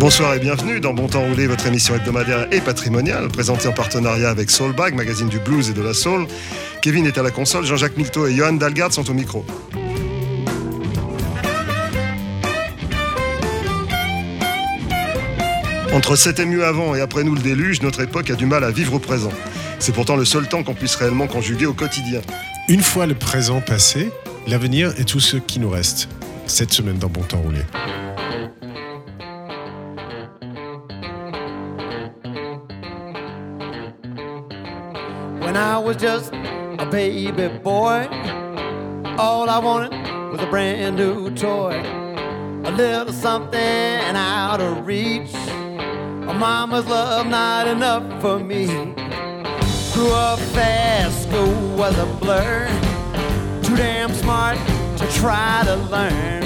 Bonsoir et bienvenue dans Bon Temps Roulé, votre émission hebdomadaire et patrimoniale, présentée en partenariat avec Soulbag, magazine du blues et de la soul. Kevin est à la console, Jean-Jacques Milto et Johan Dalgard sont au micro. Entre cet ému avant et après nous le déluge, notre époque a du mal à vivre au présent. C'est pourtant le seul temps qu'on puisse réellement conjuguer au quotidien. Une fois le présent passé, l'avenir est tout ce qui nous reste. Cette semaine dans Bon Temps Roulé. I was just a baby boy, all I wanted was a brand new toy. A little something out of reach. A mama's love not enough for me. Grew up fast, school was a blur. Too damn smart to try to learn.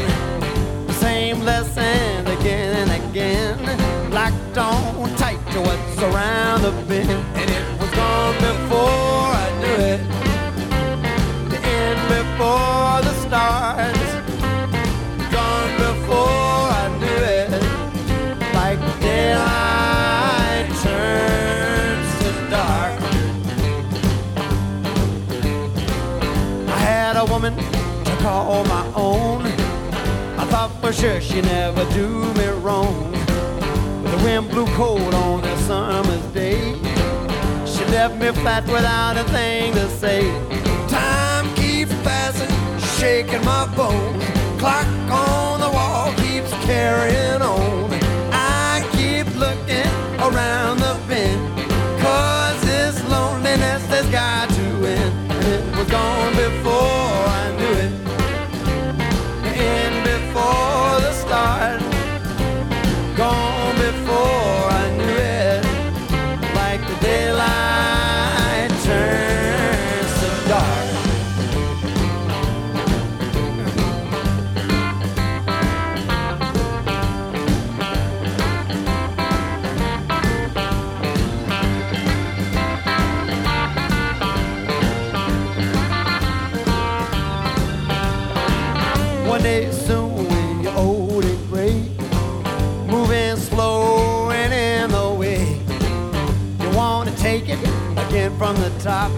The same lesson again and again. Locked on tight to what's around the bend. And it was gone before I knew it. The end before the start. Gone before I knew it. Like daylight turns to dark. I had a woman to call my own. I thought for sure she'd never do me wrong. But the wind blew cold on that. She left me flat without a thing to say. Time keeps passing, shaking my bones. Clock on the wall keeps carrying on. I keep looking around the bend. Cause this loneliness has got to end. It was gone before from the top.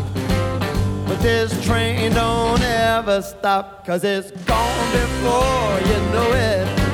But this train don't ever stop, cause it's gone before you know it.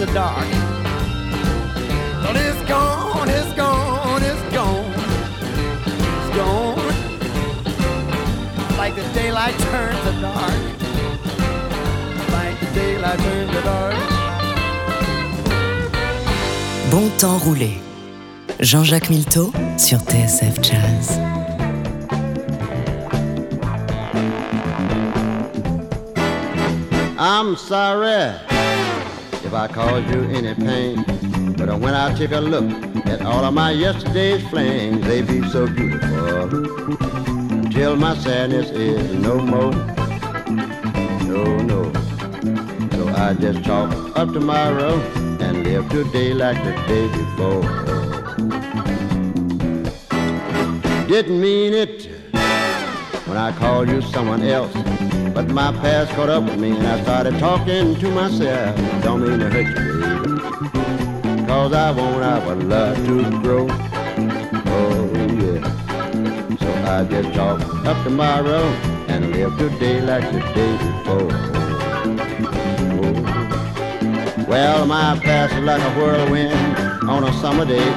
To dark. But it's gone, it's gone, it's gone. It's gone. Like the daylight turns to dark. Like the daylight turns to dark. Bon temps roulé. Jean-Jacques Milteau sur TSF Jazz. I'm sorry if I caused you any pain. But when I take a look at all of my yesterday's flings, they be so beautiful. Till my sadness is no more. No, no. So I just chalk up to tomorrow and live today like the day before. Didn't mean it when I called you someone else. But my past caught up with me and I started talking to myself. Don't mean to hurt you, baby. Cause I won't, want our love to grow. Oh, yeah. So I just talk up tomorrow and live today like the day before. Oh. Well, my past is like a whirlwind on a summer day.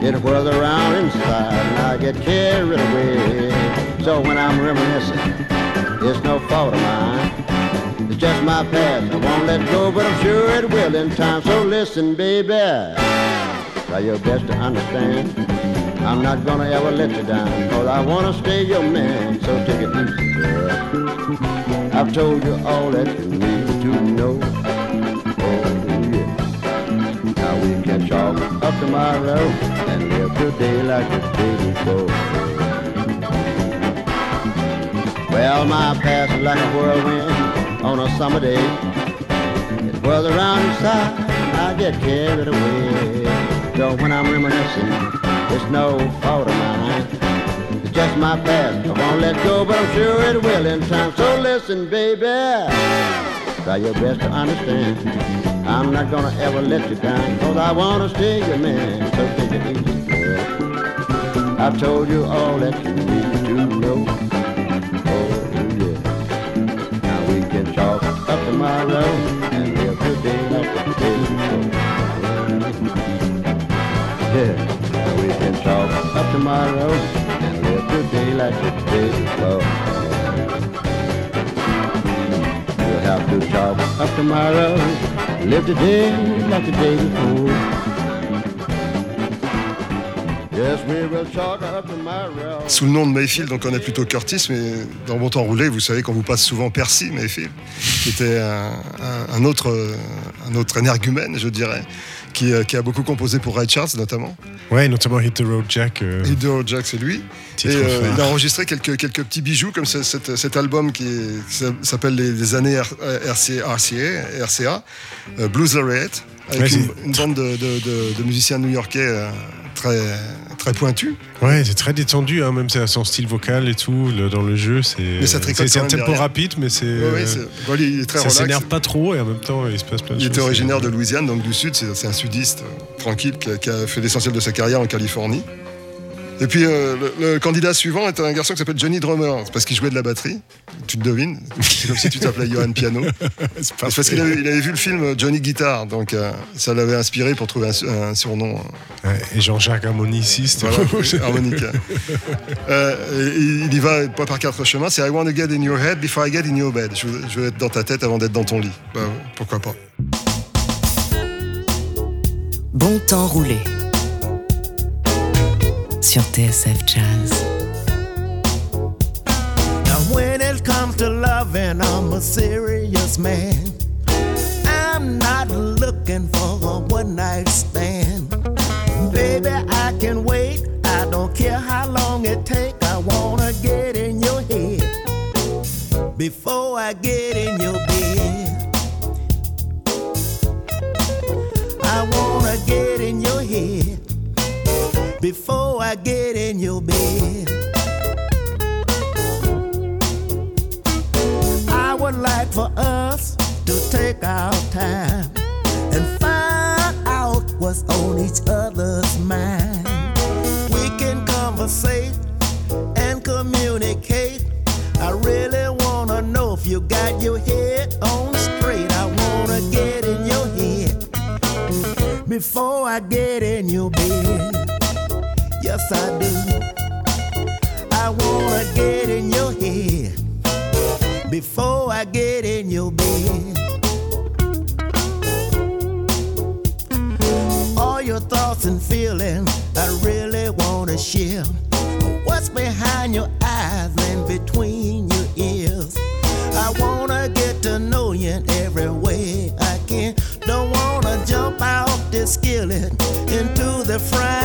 it whirls around inside and I get carried away. So when I'm reminiscing, it's no fault of mine. It's just my past. I won't let go, but I'm sure it will in time. So listen, baby, try your best to understand. I'm not gonna ever let you down, cause I wanna stay your man. So take it easy, girl. I've told you all that you need to know. Oh, yeah. Now we can chalk up tomorrow and live today like the day before. Well, my past is like a whirlwind on a summer day. It whirls around inside, I get carried away. So when I'm reminiscing, it's no fault of mine. It's just my past. I won't let go, but I'm sure it will in time. So listen, baby, try your best to understand. I'm not gonna ever let you down, cause I wanna stay your man. So take it easy, girl. I've told you all that you need to know. Tomorrow and live today like the day before. Yeah. We can talk up tomorrow and live today like the day before. We'll have to talk up tomorrow, live today like the day before. Sous le nom de Mayfield, on connaît plutôt Curtis, mais dans Bon Temps Roulé, vous savez qu'on vous passe souvent Percy Mayfield, qui était un, un- un autre, euh, un autre énergumène, je dirais, qui, euh, qui a beaucoup composé pour Ray Charles notamment. Ouais, notamment Hit the Road Jack. euh, Hideo Jack, c'est lui. Et euh, il a enregistré quelques, quelques petits bijoux, comme ce- cet, cet album qui, est- qui s'appelle Les, les années R- RCA, RCA euh, Blues Laureate, avec Ouais, une, bande de, de- de- de musiciens new-yorkais euh, très, très pointus. Ouais, c'est très détendu, hein, même son style vocal et tout, le- dans le jeu. C'est un tempo rapide, mais c'est. Ouais, ouais, il ça s'énerve pas trop et en même temps il se passe plein de Il choses. était originaire de Louisiane, donc du Sud, c'est c'est un sudiste euh, tranquille qui a, qui a fait l'essentiel de sa carrière en Californie. Et puis euh, le, le candidat suivant est un garçon qui s'appelle Johnny Drummer, c'est parce qu'il jouait de la batterie, tu te devines, c'est comme si tu t'appelais Johan Piano. C'est parce qu'il avait, il avait vu le film Johnny Guitar, donc euh, ça l'avait inspiré pour trouver un, su- un surnom. Ouais, et Jean-Jacques harmoniciste. Voilà, harmonica. Euh, et il y va pas par quatre chemins, c'est I want to get in your head before I get in your bed. Je veux, je veux être dans ta tête avant d'être dans ton lit. Bah, pourquoi pas. Bon temps roulé sur TSF Jazz. Now when it comes to loving, I'm a serious man. I'm not looking for a one night stand. Baby, I can wait. I don't care how long it take. I wanna get in your head before I get in before I get in your bed. I would like for us to take our time I do. I wanna get in your head before I get in your bed. All your thoughts and feelings I really wanna share. What's behind your eyes and between your ears? I wanna get to know you in every way I can. Don't wanna jump out the skillet into the frying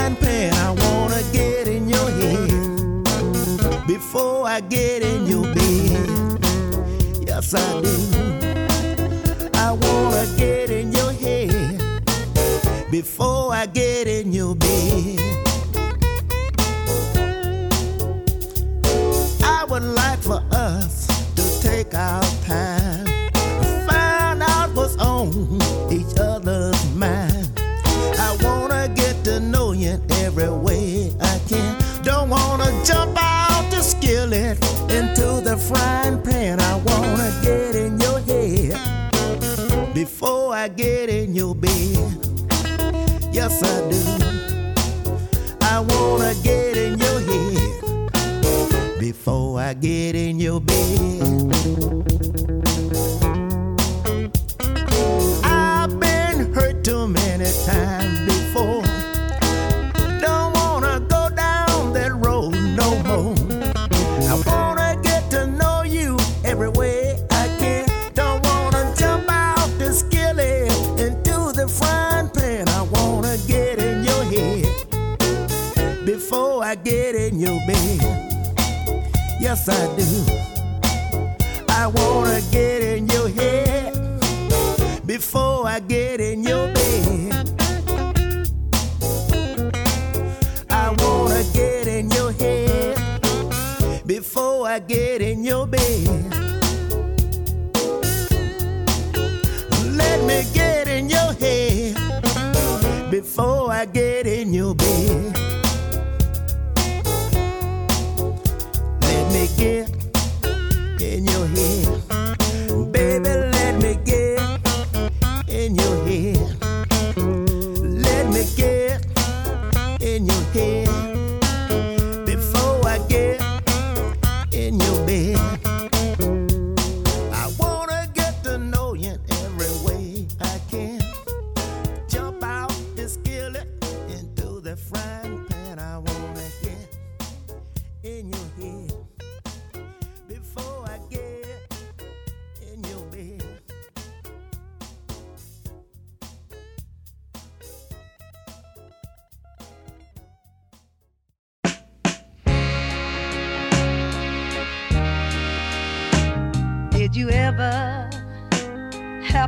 Yes, I do. I wanna get in your head before I get in your bed. yes I do. I wanna get in your head before I get in your bed.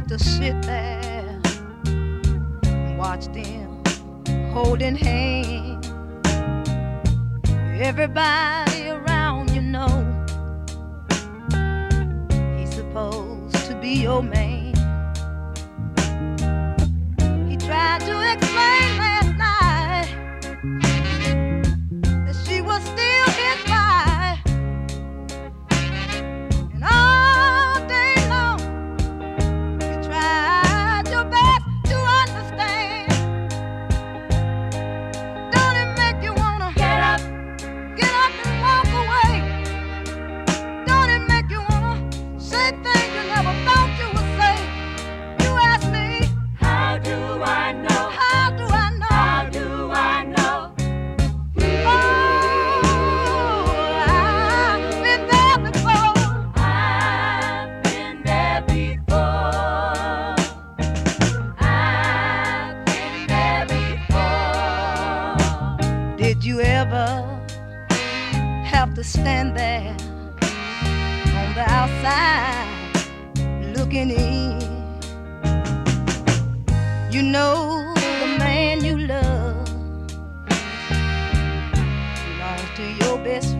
to sit there and watch them holding hands. Everybody to your best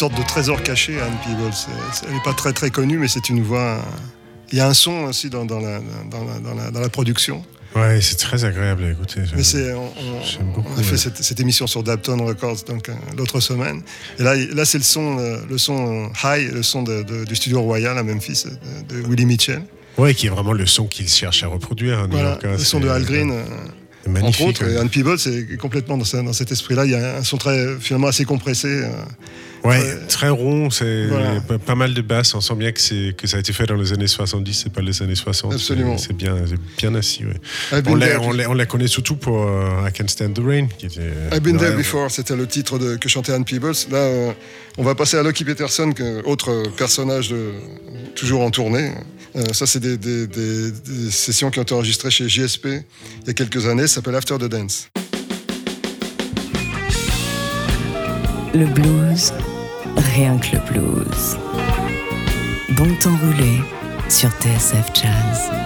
sorte de trésor caché, Anne Peebles. Elle n'est pas très très connue, mais c'est une voix. Il y a un son aussi dans, la, dans, la, dans la, production. Ouais, c'est très agréable à écouter. Mais c'est, on, a fait cette, émission sur Dapton Records donc euh, l'autre semaine. Et là, là c'est le son, euh, le son high, le son du studio royal à Memphis de, de Willie Mitchell. Ouais, qui est vraiment le son qu'il cherche à reproduire. Hein, hein, le son de Al Green. Euh, magnifique. Entre autres, Anne Peebles est complètement dans, cet esprit-là. Il y a un son très, finalement assez compressé. Ouais, très rond, c'est pas, mal de basses. On sent bien que, que ça a été fait dans les années 70, c'est pas les années 60. Absolument. C'est bien, bien assis. Ouais. On, la, on, la, on, la, connaît surtout pour euh, I Can Stand the Rain. Euh, I've Been There Before, c'était le titre que chantait Anne Peebles. Là, euh, on va passer à Lucky Peterson, autre personnage toujours en tournée. Ça, c'est des, sessions qui ont été enregistrées chez JSP il y a quelques années. Ça s'appelle After the Dance. Le blues Rien que le blues. Bon temps roulé sur TSF Jazz.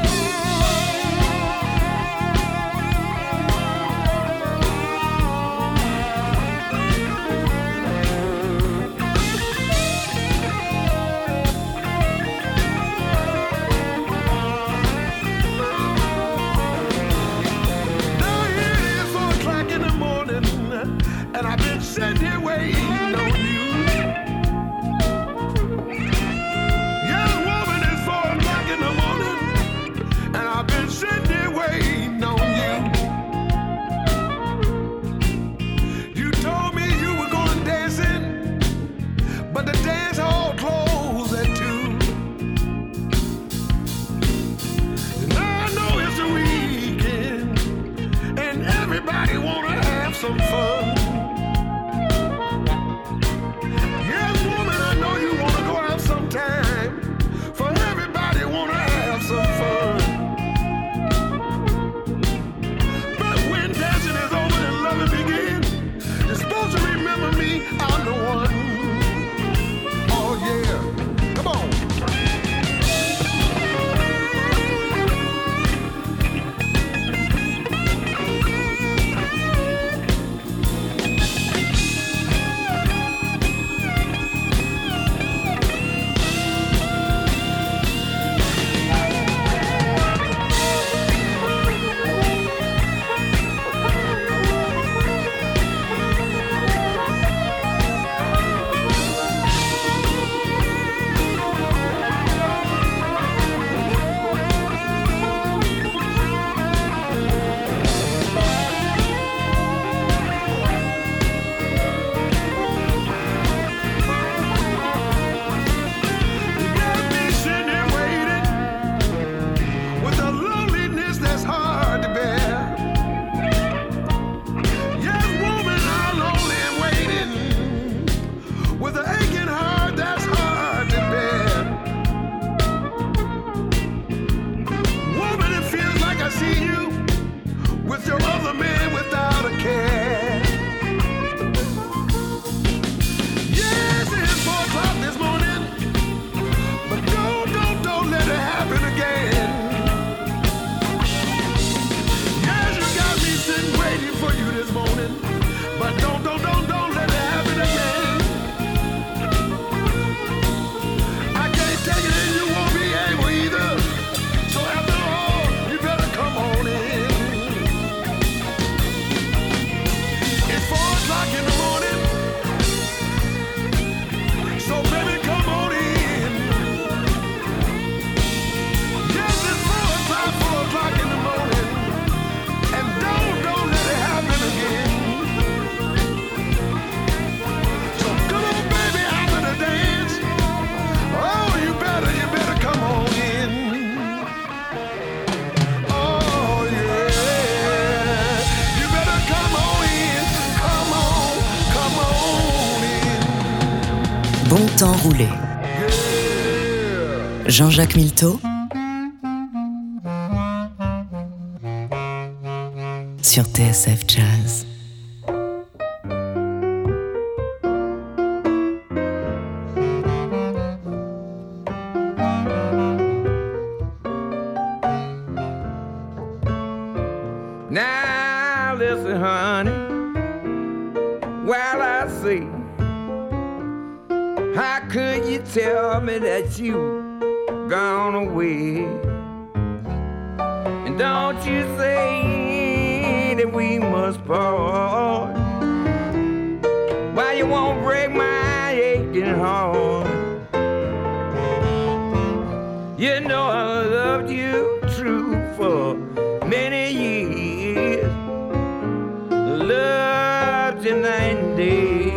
Jean-Jacques Milteau sur TSF Jazz. loved you nine days.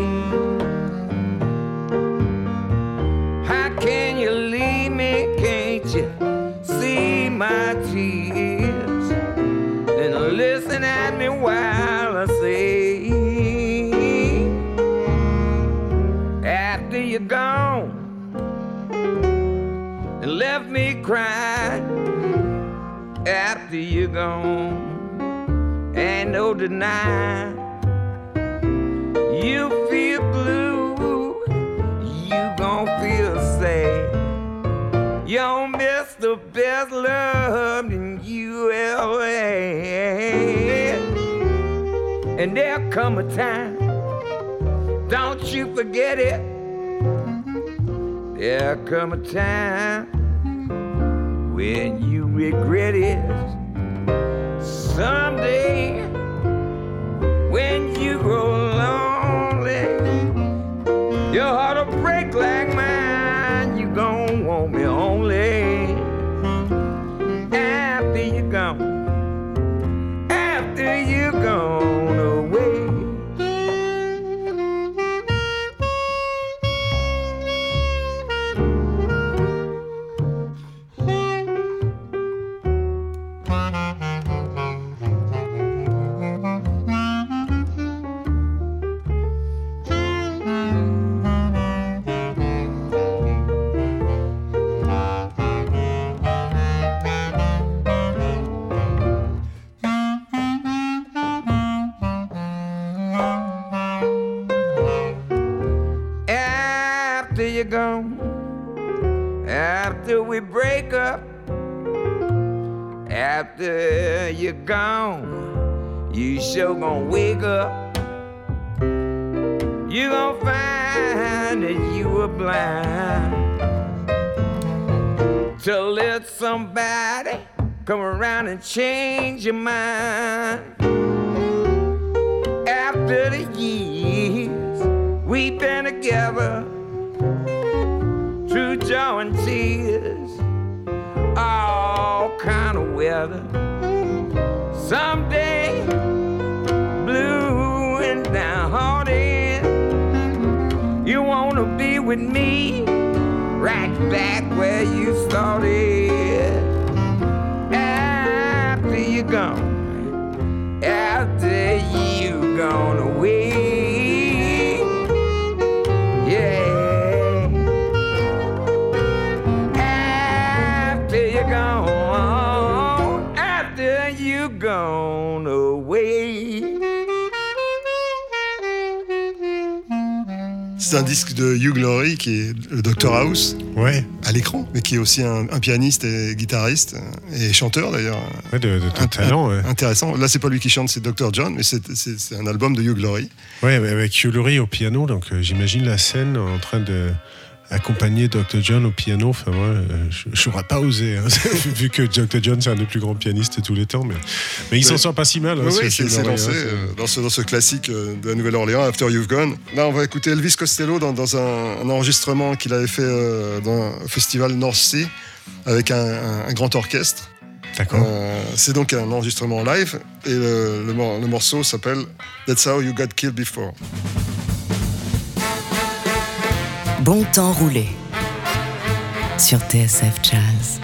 How can you leave me? Can't you see my tears? And listen at me while I say, After you're gone and left me crying after you're gone ain't no denying you feel blue, you gon' feel sad. You don't miss the best love in you. And there'll come a time, don't you forget it. There'll come a time when you regret it. Someday, grow lonely, after we break up, after you're gone, you sure gonna wake up. You gonna find that you were blind. To let somebody come around and change your mind. After the years we've been together, through joy and tears, all kind of weather. Someday, blue and downhearted, you wanna be with me, right back where you started. After you're gone, after you gone away, C'est un disque de Hugh Laurie qui est le Dr House Ouais, à l'écran, mais qui est aussi un, un pianiste et guitariste euh, et chanteur d'ailleurs. ouais de, Un- talent. Ouais. Intéressant. Là, c'est pas lui qui chante, c'est Dr John, mais c'est- un album de Hugh Laurie. Ouais, avec Hugh Laurie au piano, donc euh, j'imagine la scène en train de accompagner Dr. John au piano. Enfin, moi, euh, je n'aurais pas osé, hein, vu que Dr. John, c'est un des plus grands pianistes de tous les temps. Mais, mais il s'en sort pas si mal. hein, Oui, ce oui, c'est lancé hein, euh, dans, ce, dans ce classique euh, de la Nouvelle-Orléans, After You've Gone. Là, on va écouter Elvis Costello dans, dans un, un enregistrement qu'il avait fait euh, dans un festival North Sea avec un, un- un grand orchestre. D'accord. Euh, c'est donc un enregistrement live et le, le le morceau s'appelle That's How You Got Killed Before. Bon temps roulé sur TSF Jazz.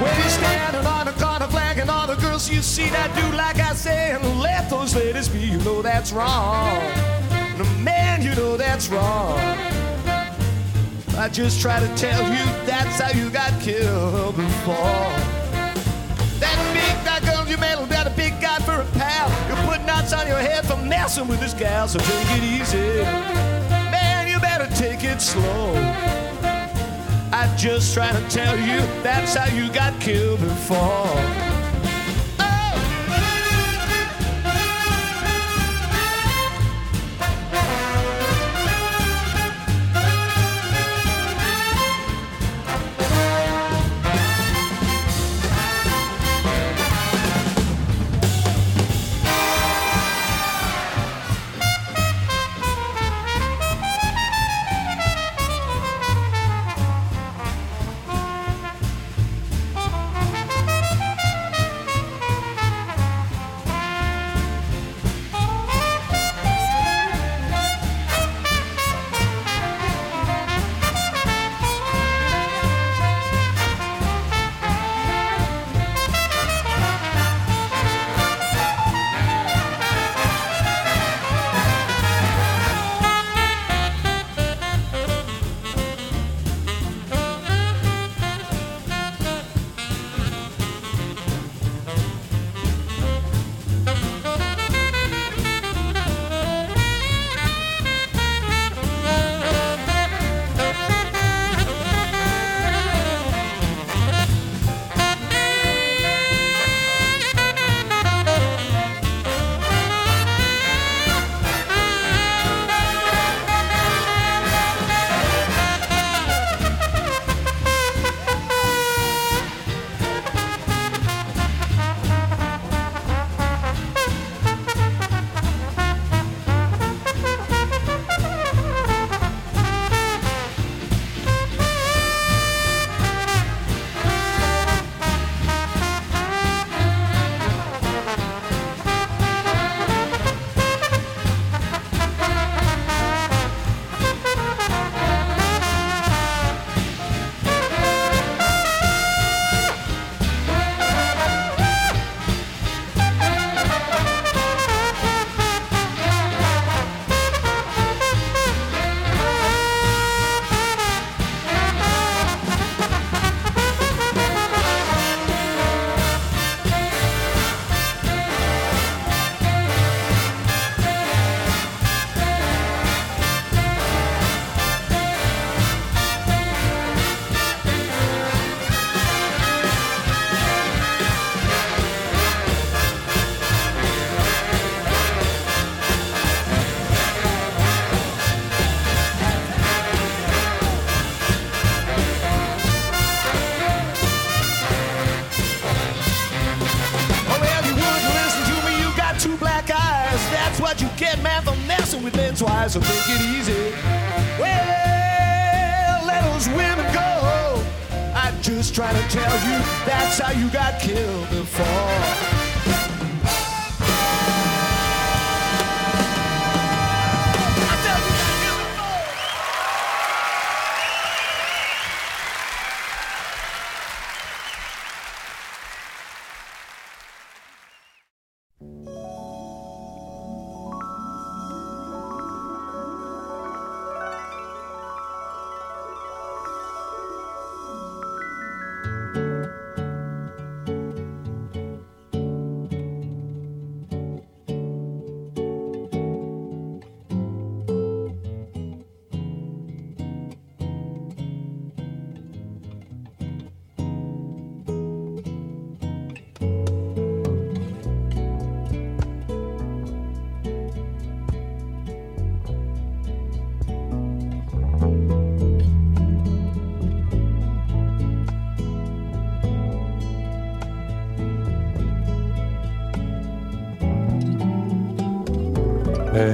When you're standing on the corner flag and all the girls you see that do like I say and let those ladies be, you know that's wrong. No, man, you know that's wrong. I just try to tell you that's how you got killed before. That big that girl you met got a big guy for a pal. You put knots on your head for messing with this gal, so take it easy. Man, you better take it slow. I just trying to tell you that's how you got killed before.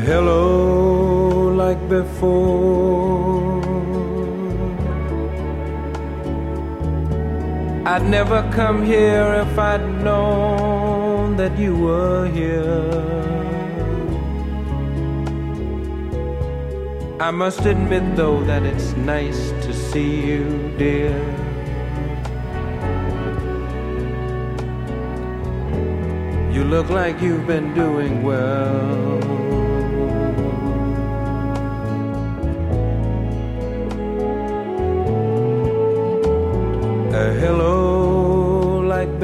Hello like before. I'd never come here if I'd known that you were here. I must admit, though, that it's nice to see you, dear. You look like you've been doing well.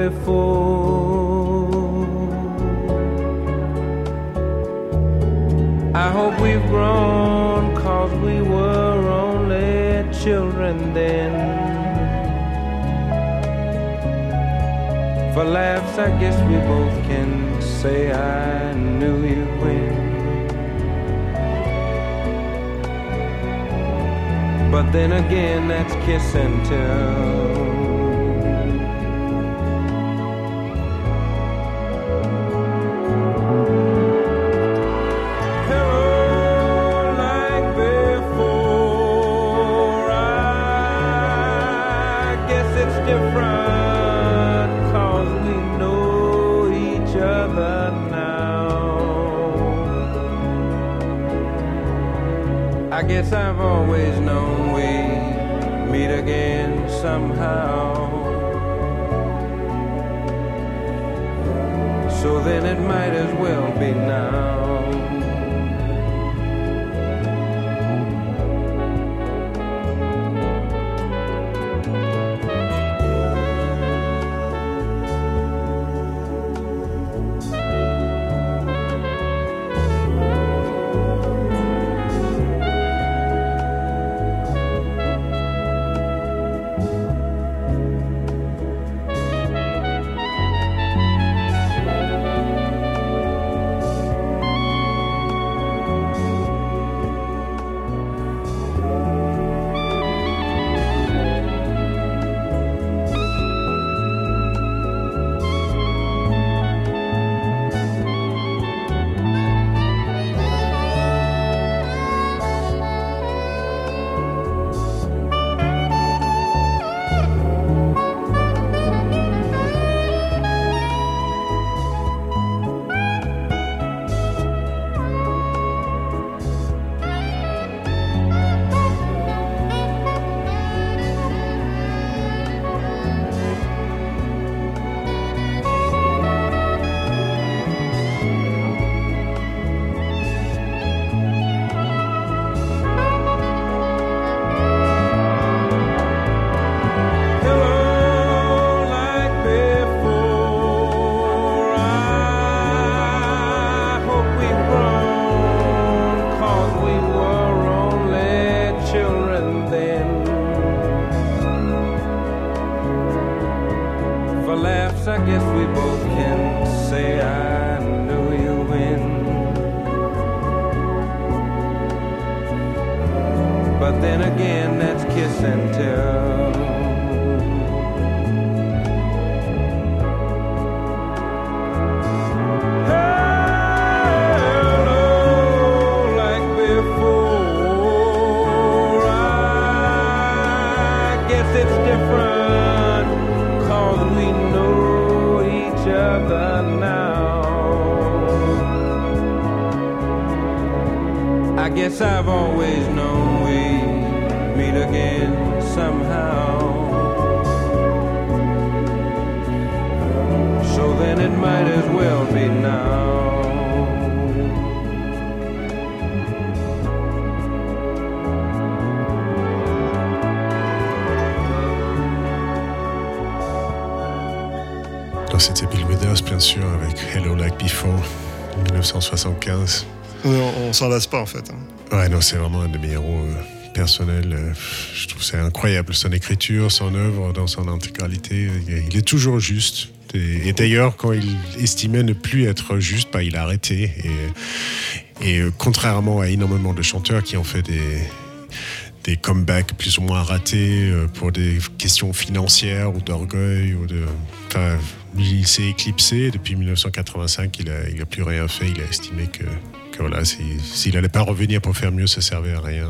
Before. I hope we've grown, cause we were only children then. For laughs, I guess we both can say I knew you when. But then again, that's kiss and guess I've always known we'd meet again somehow. So then it might as well s'en lasse pas en fait. hein. Ouais, non, c'est vraiment un de mes héros euh, personnels. euh, Je trouve c'est incroyable. Son écriture, son œuvre dans son intégralité, il est- il est toujours juste. Et, d'ailleurs, quand il estimait ne plus être juste, bah, il a arrêté. Et, euh, contrairement à énormément de chanteurs qui ont fait des, des comebacks plus ou moins ratés euh, pour des questions financières ou d'orgueil ou de. Enfin, il s'est éclipsé depuis 1985. Il a, il a plus rien fait. Il a estimé que voilà, s'il s'il allait pas revenir pour faire mieux, ça servait à rien.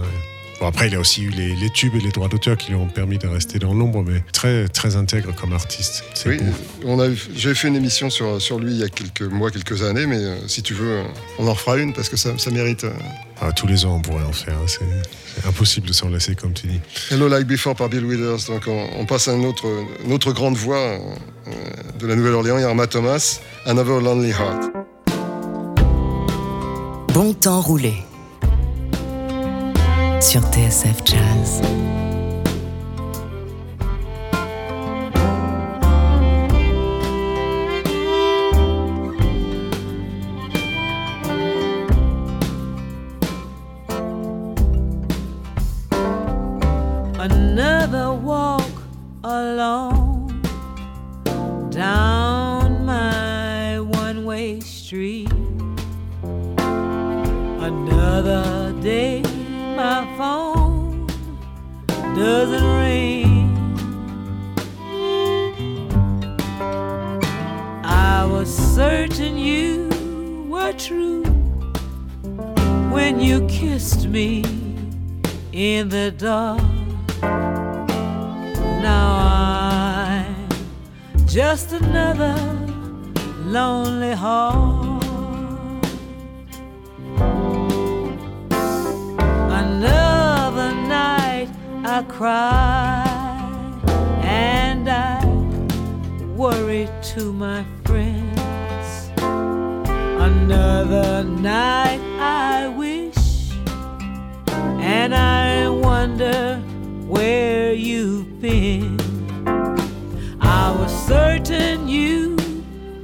Bon, après, il a aussi eu les, les tubes et les droits d'auteur qui lui ont permis de rester dans l'ombre, mais très, très intègre comme artiste. Oui, j'ai fait une émission sur, sur lui il y a quelques mois, quelques années, mais euh, si tu veux, on en refera une parce que ça, ça mérite. euh. Ah, tous les ans, on pourrait en faire. hein. C'est impossible de s'en laisser, comme tu dis. Hello Like Before par Bill Withers. Donc on, on passe à une autre, une autre grande voix euh, de la Nouvelle-Orléans, Irma Thomas, Another Lonely Heart. Bon temps roulé sur TSF Jazz. another walk alone down my one way street. Doesn't rain. I was certain you were true when you kissed me in the dark. Now I'm just another lonely heart. I cry and I worry to my friends. Another night I wish and I wonder where you've been. I was certain you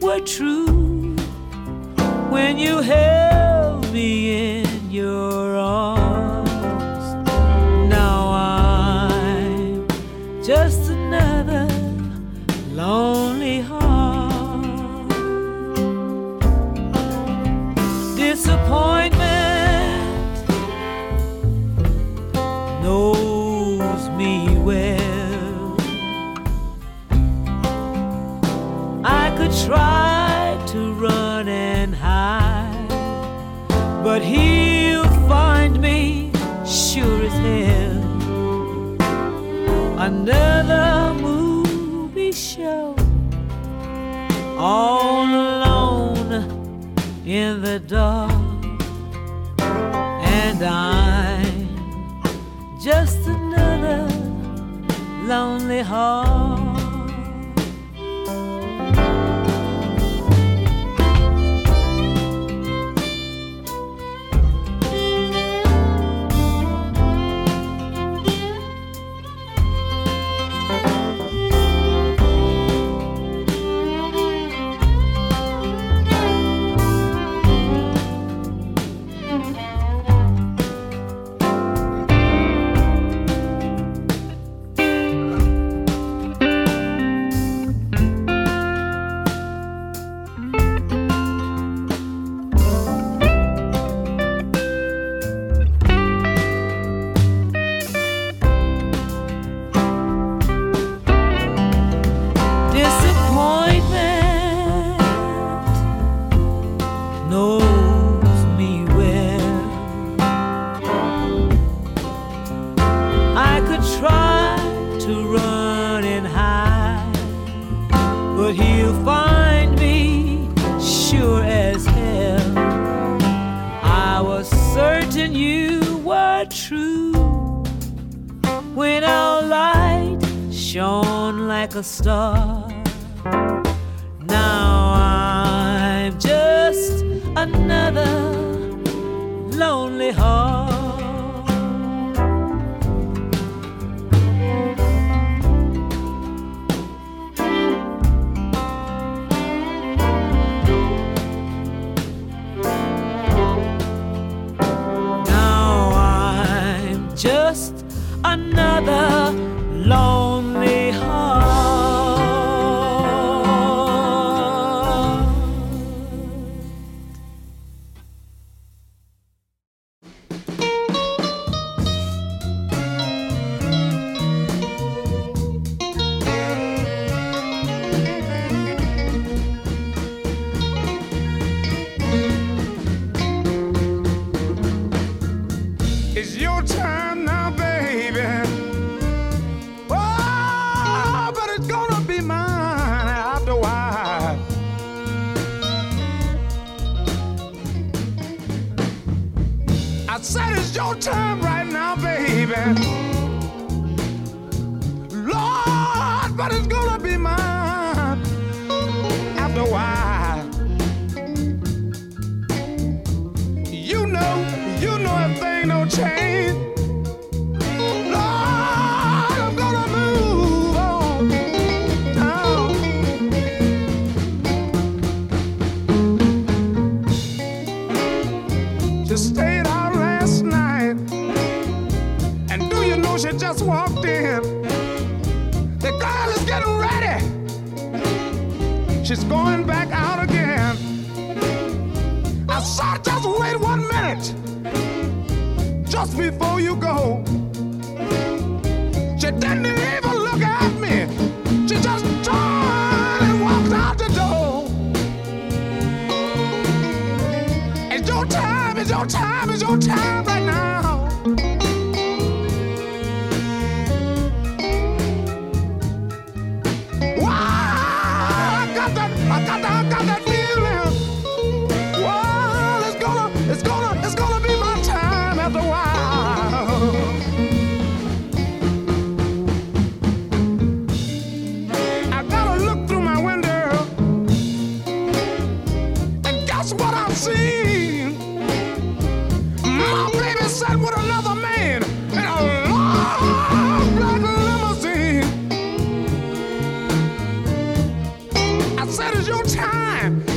were true when you held me in your and I'm just another lonely heart. Just another lonely your time, it's your time, it's your time right now.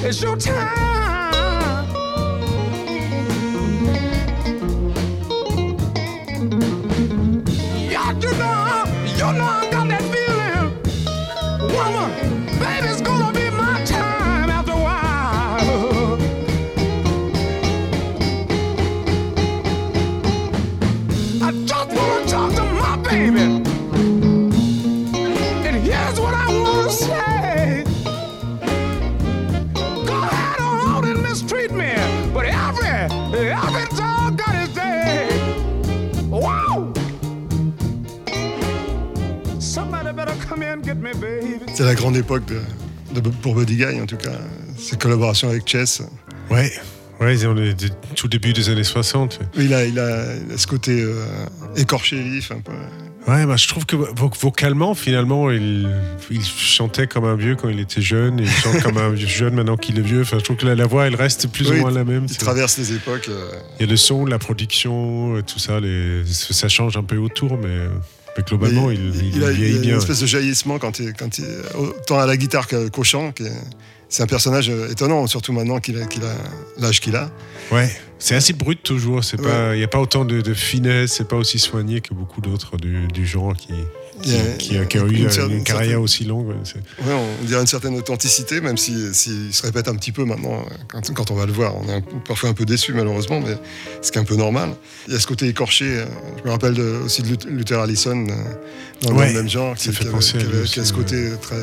It's your time. C'est la grande époque de, de- pour Buddy Guy, en tout cas. Ses collaborations avec Chess. Ouais, ouais, on est de- tout début des années 60. Il a, il a, il a ce côté euh, écorché vif, un peu. Ouais, bah, je trouve que vo- vocalement, finalement, il, il chantait comme un vieux quand il était jeune, et il chante comme un jeune maintenant qu'il est vieux. Enfin, je trouve que la, la voix, elle reste plus Oui, ou moins la même. Il traverse les époques. euh, Il y a le son, la production, euh, tout ça, les, ça change un peu autour, mais, mais globalement, il, il, il a, il a bien. une espèce de jaillissement quand il, quand il, autant à la guitare qu'au chant. C'est un personnage euh, étonnant, surtout maintenant qu'il a qu'il a l'âge qu'il a. Ouais, c'est assez brut toujours. C'est pas, il n'y a pas autant de, de finesse, c'est pas aussi soigné que beaucoup d'autres du, du genre qui, qui, a- qui, a- qui eu une une, certaine- carrière aussi longue. ouais, c'est- Ouais, on dirait une certaine authenticité, même s'il si, s'il se répète un petit peu maintenant euh, quand, quand on va le voir. On est un- parfois un peu déçu, malheureusement, mais ce qui est un peu normal. Il y a ce côté écorché. euh, Je me rappelle de- aussi de Lut- Luther Allison, euh, dans Ouais, le même genre, qui, fait qui avait- qui lui avait- aussi, qui a ce ouais. côté très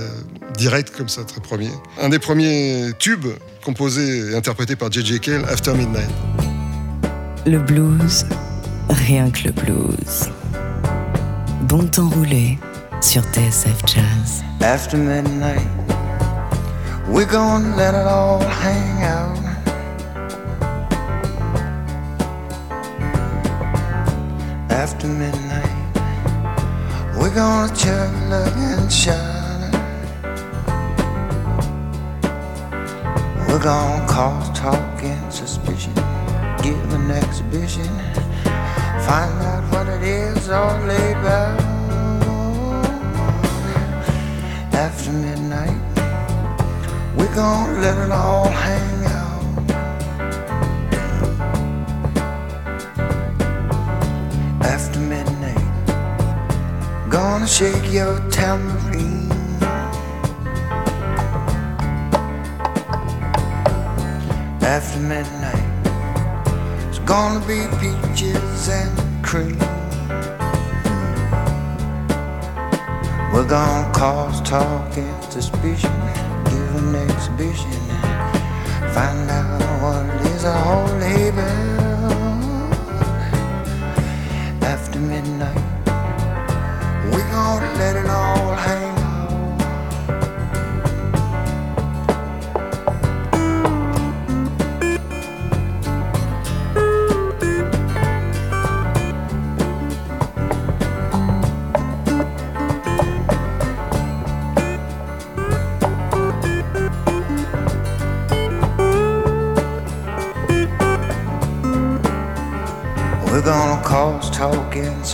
direct, comme ça, très premier. Un des premiers tubes composés et interprétés par J.J. Cale, After Midnight. Le blues, rien que le blues. Bon temps roulé sur TSF Jazz. After midnight, we're gonna let it all hang out. After midnight, we're gonna chug, and shine. We're gonna cause talk and suspicion, give an exhibition. Find out what it is all about. After midnight, we're gonna let it all hang out. After midnight, gonna shake your tambourine. After midnight. Gonna be peaches and cream. We're gonna cause talk and suspicion, give an exhibition, find out what it is a whole label. After midnight, we gonna let it all hang.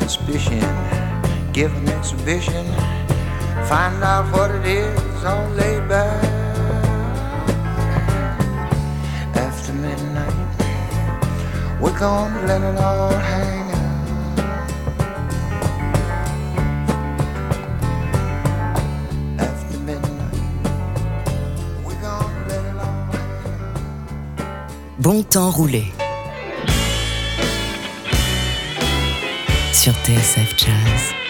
suspicion. Give an exhibition. Find out what it is on labor. After midnight, we're gonna let it all hang out. Bon temps roulé. TSF Jazz.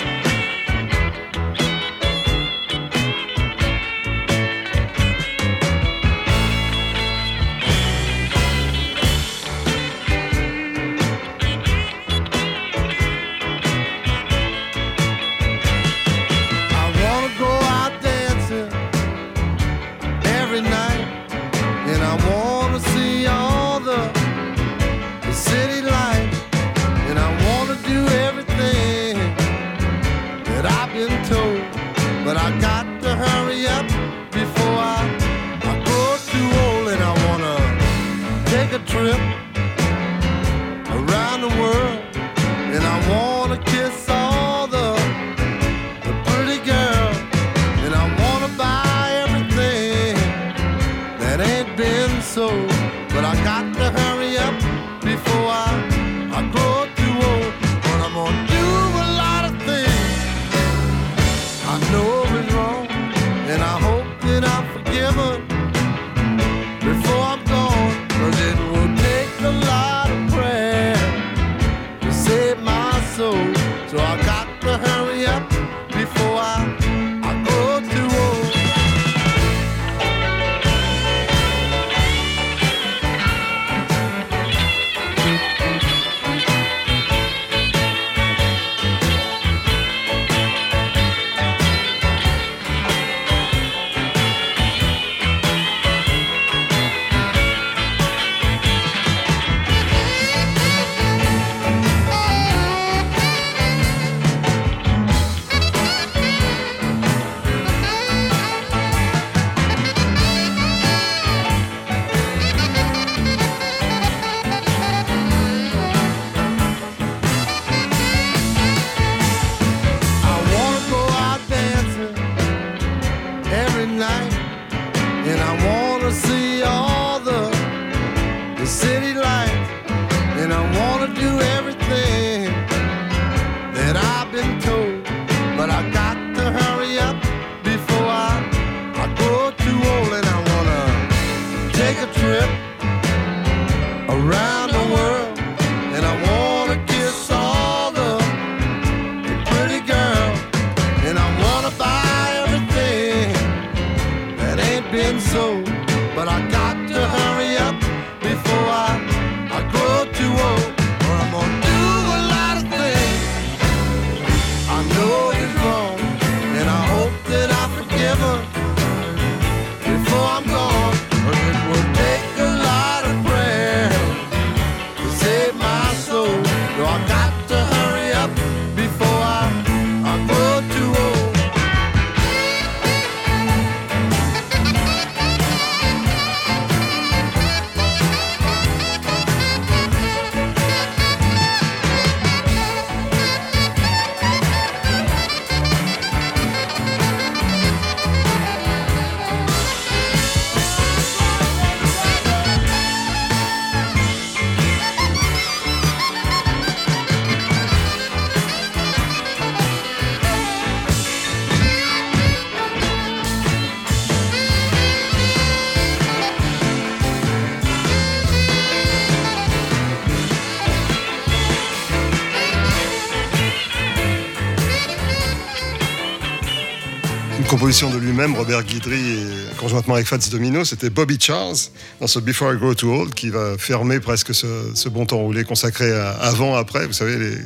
Composition de lui-même, Robert Guidry, et conjointement avec Fats Domino, c'était Bobby Charles dans ce Before I Grow Too Old qui va fermer presque ce, ce bon temps roulé consacré à avant, après, vous savez, les.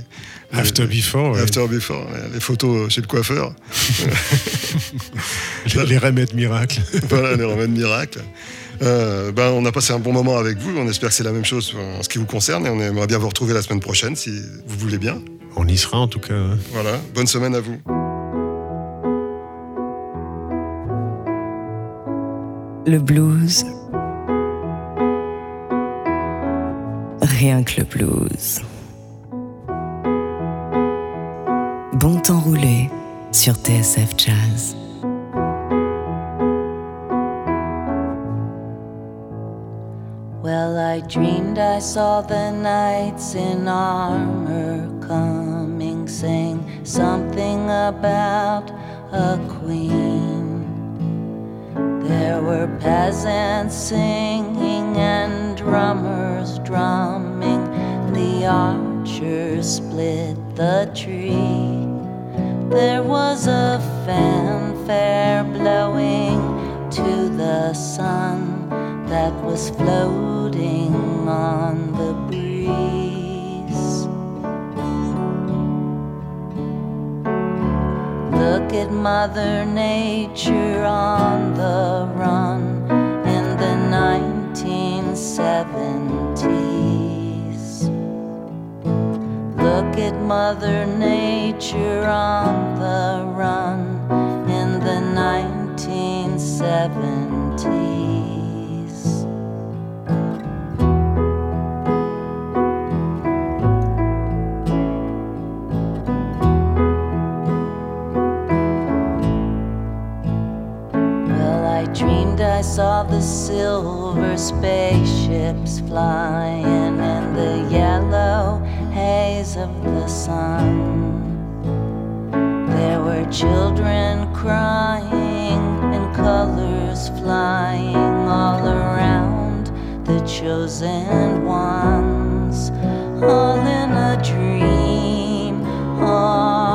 After les- Before, ouais. After Before, les photos chez le coiffeur. Les, les remèdes miracles. voilà, les remèdes miracles. Euh, ben, on a passé un bon moment avec vous. On espère que c'est la même chose en ce qui vous concerne et on aimerait bien vous retrouver la semaine prochaine si vous voulez bien. On y sera en tout cas. hein. Voilà, bonne semaine à vous. Le blues. Rien que le blues. Bon temps roulé sur TSF Jazz. Well, I dreamed I saw the knights in armor coming, saying something about a queen. There were peasants singing and drummers drumming. The archers split the tree. There was a fanfare blowing to the sun that was floating on the Look at Mother Nature on the run in the 1970s. Look at Mother Nature on the run in the 1970s. I saw the silver spaceships flying in the yellow haze of the sun. There were children crying and colors flying all around the chosen ones, all in a dream, all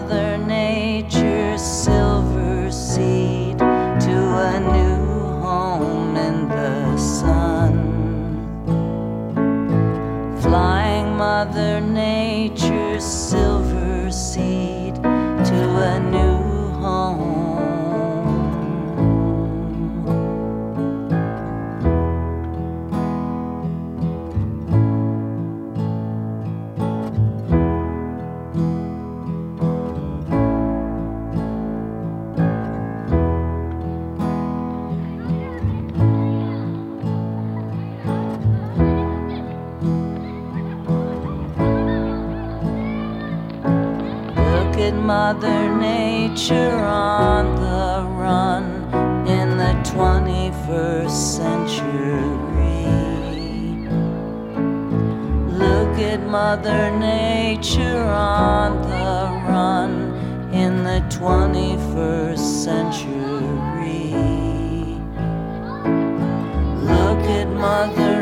Mother Nature's silver seed to a new home in the sun. Flying Mother Nature's Mother Nature on the run in the 21st century. Look at Mother Nature on the run in the 21st century. Look at Mother